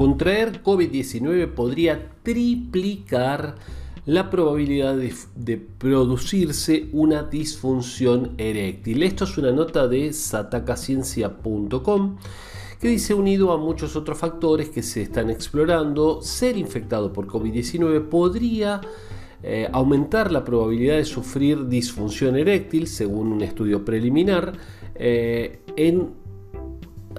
Contraer COVID-19 podría triplicar la probabilidad de, producirse una disfunción eréctil. Esto es una nota de satacaciencia.com que dice unido a muchos otros factores que se están explorando, ser infectado por COVID-19 podría eh, aumentar la probabilidad de sufrir disfunción eréctil, según un estudio preliminar, eh, en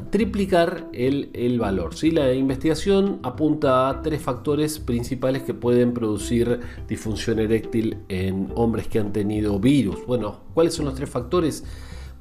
triplicar el, valor. ¿sí? La investigación apunta a tres factores principales que pueden producir disfunción eréctil en hombres que han tenido virus. Bueno, ¿cuáles son los tres factores?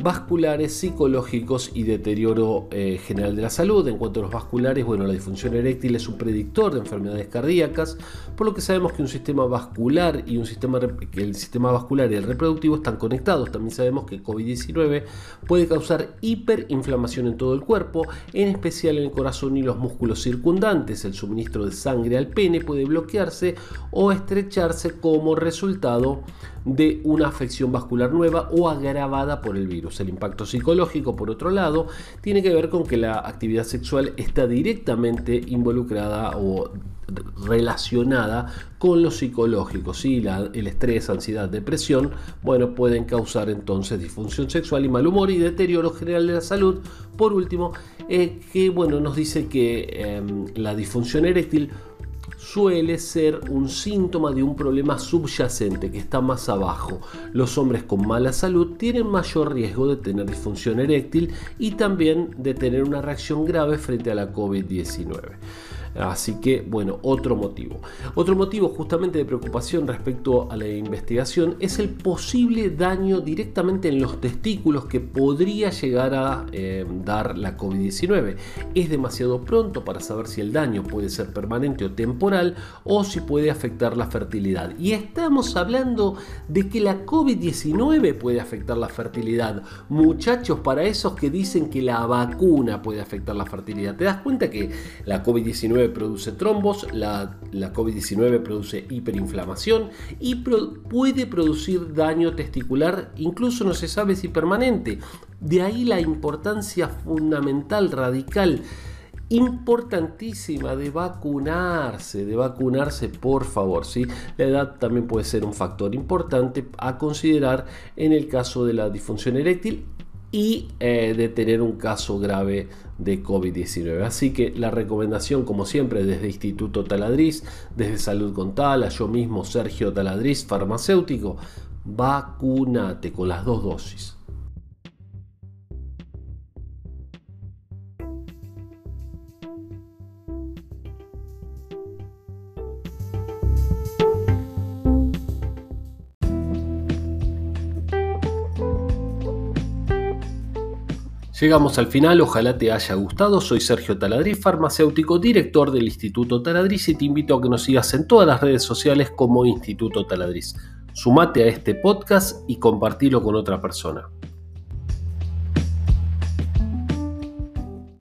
Vasculares, psicológicos y deterioro eh, general de la salud. En cuanto a los vasculares, bueno, la disfunción eréctil es un predictor de enfermedades cardíacas, por lo que sabemos que un sistema vascular y un sistema que el sistema vascular y el reproductivo están conectados. También sabemos que COVID-19 puede causar hiperinflamación en todo el cuerpo, en especial en el corazón y los músculos circundantes. El suministro de sangre al pene puede bloquearse o estrecharse como resultado de una afección vascular nueva o agravada por el virus. El impacto psicológico, por otro lado, tiene que ver con que la actividad sexual está directamente involucrada o relacionada con lo psicológico. ¿sí? el estrés, ansiedad, depresión, bueno, pueden causar entonces disfunción sexual y mal humor y deterioro general de la salud. Por último, eh, que bueno, nos dice que em, la disfunción eréctil suele ser un síntoma de un problema subyacente que está más abajo. Los hombres con mala salud tienen mayor riesgo de tener disfunción eréctil y también de tener una reacción grave frente a la COVID-19. Así que, bueno, otro motivo. Otro motivo justamente de preocupación respecto a la investigación es el posible daño directamente en los testículos que podría llegar a eh, dar la COVID-19. Es demasiado pronto para saber si el daño puede ser permanente o temporal o si puede afectar la fertilidad. Y estamos hablando de que la COVID-19 puede afectar la fertilidad. Muchachos, para esos que dicen que la vacuna puede afectar la fertilidad, ¿te das cuenta que la COVID-19 produce trombos, la, COVID-19 produce hiperinflamación y puede producir daño testicular, incluso no se sabe si permanente. De ahí la importancia fundamental, radical, importantísima de vacunarse, de vacunarse por favor. ¿sí? La edad también puede ser un factor importante a considerar en el caso de la disfunción eréctil y eh, de tener un caso grave de COVID-19. Así que la recomendación, como siempre, desde Instituto Taladriz, desde Salud con Tala, yo mismo, Sergio Taladriz, farmacéutico, vacunate con las dos dosis. Llegamos al final, ojalá te haya gustado. Soy Sergio Taladriz, farmacéutico, director del Instituto Taladriz y te invito a que nos sigas en todas las redes sociales como Instituto Taladriz. Sumate a este podcast y compartilo con otra persona.